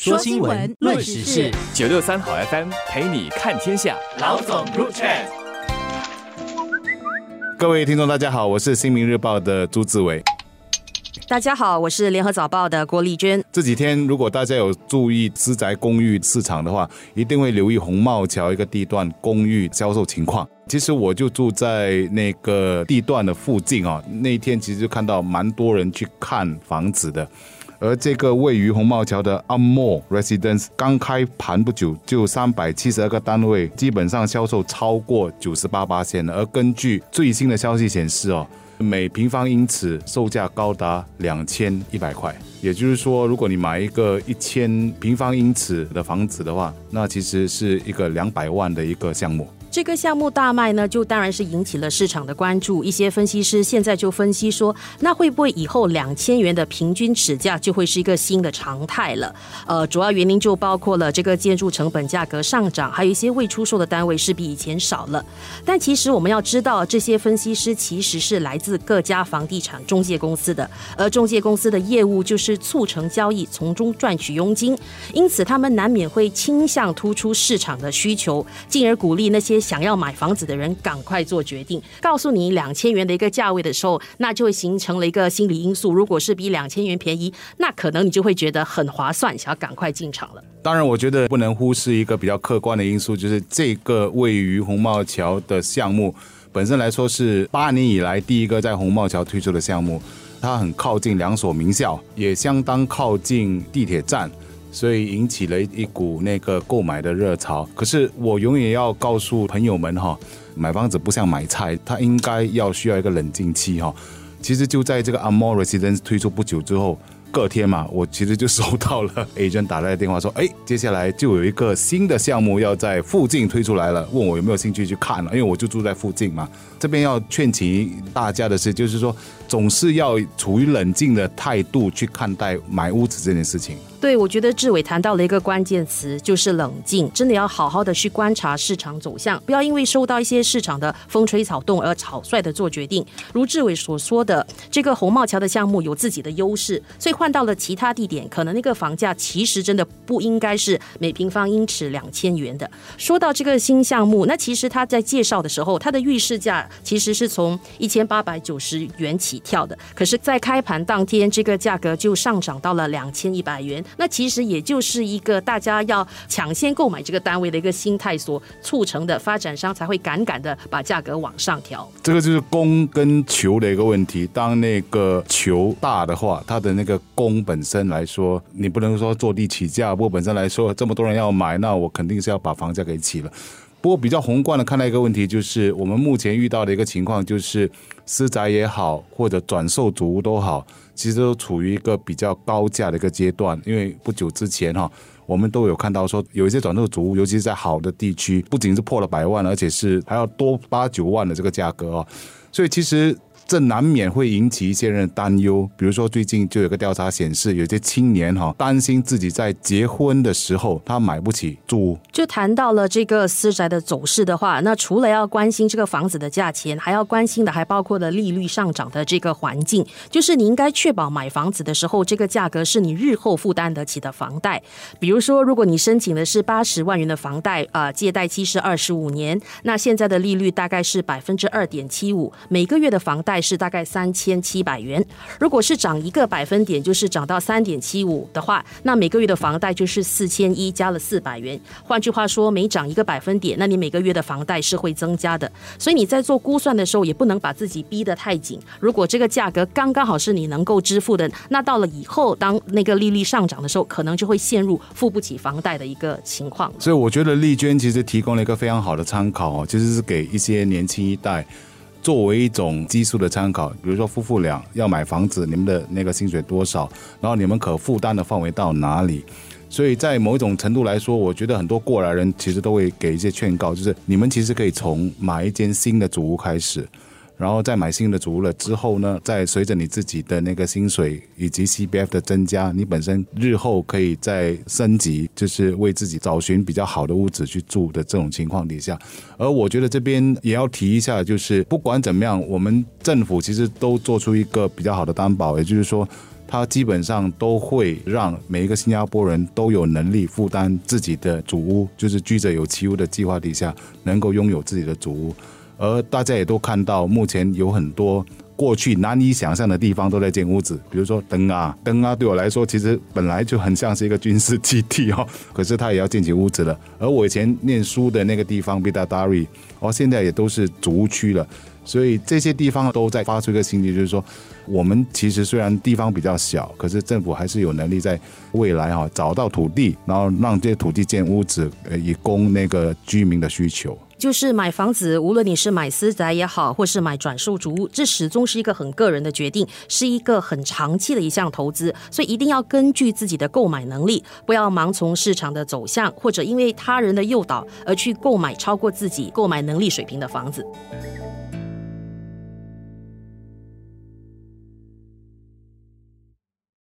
说新闻，论时事，九六三好 FM 陪你看天下。老总入场。各位听众，大家好，我是新民日报的朱志伟。大家好，我是联合早报的郭丽娟。这几天，如果大家有注意私宅公寓市场的话，一定会留意红帽桥一个地段公寓销售情况。其实我就住在那个地段的附近啊，那一天其实就看到蛮多人去看房子的。而这个位于红帽桥的 Amore Residence 刚开盘不久，就三百七十二个单位，基本上销售超过九十八八千而根据最新的消息显示，哦，每平方英尺售价高达两千一百块。也就是说，如果你买一个一千平方英尺的房子的话，那其实是一个两百万的一个项目。这个项目大卖呢，就当然是引起了市场的关注。一些分析师现在就分析说，那会不会以后两千元的平均尺价就会是一个新的常态了？呃，主要原因就包括了这个建筑成本价格上涨，还有一些未出售的单位是比以前少了。但其实我们要知道，这些分析师其实是来自各家房地产中介公司的，而中介公司的业务就是促成交易，从中赚取佣金，因此他们难免会倾向突出市场的需求，进而鼓励那些。想要买房子的人赶快做决定，告诉你两千元的一个价位的时候，那就会形成了一个心理因素。如果是比两千元便宜，那可能你就会觉得很划算，想要赶快进场了。当然，我觉得不能忽视一个比较客观的因素，就是这个位于红帽桥的项目本身来说是八年以来第一个在红帽桥推出的项目，它很靠近两所名校，也相当靠近地铁站。所以引起了一股那个购买的热潮。可是我永远要告诉朋友们哈，买房子不像买菜，它应该要需要一个冷静期哈。其实就在这个 Amor Residence 推出不久之后。隔天嘛，我其实就收到了 agent 打来的电话，说，哎，接下来就有一个新的项目要在附近推出来了，问我有没有兴趣去看了，因为我就住在附近嘛。这边要劝请大家的是，就是说，总是要处于冷静的态度去看待买屋子这件事情。对，我觉得志伟谈到了一个关键词，就是冷静，真的要好好的去观察市场走向，不要因为受到一些市场的风吹草动而草率的做决定。如志伟所说的，这个红帽桥的项目有自己的优势，所以。换到了其他地点，可能那个房价其实真的不应该是每平方英尺两千元的。说到这个新项目，那其实他在介绍的时候，他的预示价其实是从一千八百九十元起跳的。可是，在开盘当天，这个价格就上涨到了两千一百元。那其实也就是一个大家要抢先购买这个单位的一个心态所促成的，发展商才会赶赶的把价格往上调。这个就是供跟求的一个问题。当那个求大的话，它的那个。工本身来说，你不能说坐地起价。不过本身来说，这么多人要买，那我肯定是要把房价给起了。不过比较宏观的看待一个问题，就是我们目前遇到的一个情况，就是私宅也好，或者转售主屋都好，其实都处于一个比较高价的一个阶段。因为不久之前哈，我们都有看到说，有一些转售主屋，尤其是在好的地区，不仅是破了百万，而且是还要多八九万的这个价格哦。所以其实。这难免会引起一些人担忧，比如说最近就有个调查显示，有些青年哈担心自己在结婚的时候他买不起住。就谈到了这个私宅的走势的话，那除了要关心这个房子的价钱，还要关心的还包括了利率上涨的这个环境。就是你应该确保买房子的时候，这个价格是你日后负担得起的房贷。比如说，如果你申请的是八十万元的房贷，啊，借贷期是二十五年，那现在的利率大概是百分之二点七五，每个月的房贷。是大概三千七百元，如果是涨一个百分点，就是涨到三点七五的话，那每个月的房贷就是四千一加了四百元。换句话说，每涨一个百分点，那你每个月的房贷是会增加的。所以你在做估算的时候，也不能把自己逼得太紧。如果这个价格刚刚好是你能够支付的，那到了以后当那个利率上涨的时候，可能就会陷入付不起房贷的一个情况。所以我觉得丽娟其实提供了一个非常好的参考哦，其实是给一些年轻一代。作为一种基数的参考，比如说夫妇俩要买房子，你们的那个薪水多少，然后你们可负担的范围到哪里？所以在某一种程度来说，我觉得很多过来人其实都会给一些劝告，就是你们其实可以从买一间新的主屋开始。然后再买新的主屋了之后呢，再随着你自己的那个薪水以及 C B F 的增加，你本身日后可以再升级，就是为自己找寻比较好的屋子去住的这种情况底下。而我觉得这边也要提一下，就是不管怎么样，我们政府其实都做出一个比较好的担保，也就是说。它基本上都会让每一个新加坡人都有能力负担自己的主屋，就是居者有其屋的计划底下，能够拥有自己的主屋。而大家也都看到，目前有很多过去难以想象的地方都在建屋子，比如说灯啊，灯啊，对我来说其实本来就很像是一个军事基地哦，可是它也要建起屋子了。而我以前念书的那个地方 Bidadari，哦，现在也都是主屋区了。所以这些地方都在发出一个信息，就是说，我们其实虽然地方比较小，可是政府还是有能力在未来哈找到土地，然后让这些土地建屋子，呃，以供那个居民的需求。就是买房子，无论你是买私宅也好，或是买转售主屋，这始终是一个很个人的决定，是一个很长期的一项投资，所以一定要根据自己的购买能力，不要盲从市场的走向，或者因为他人的诱导而去购买超过自己购买能力水平的房子。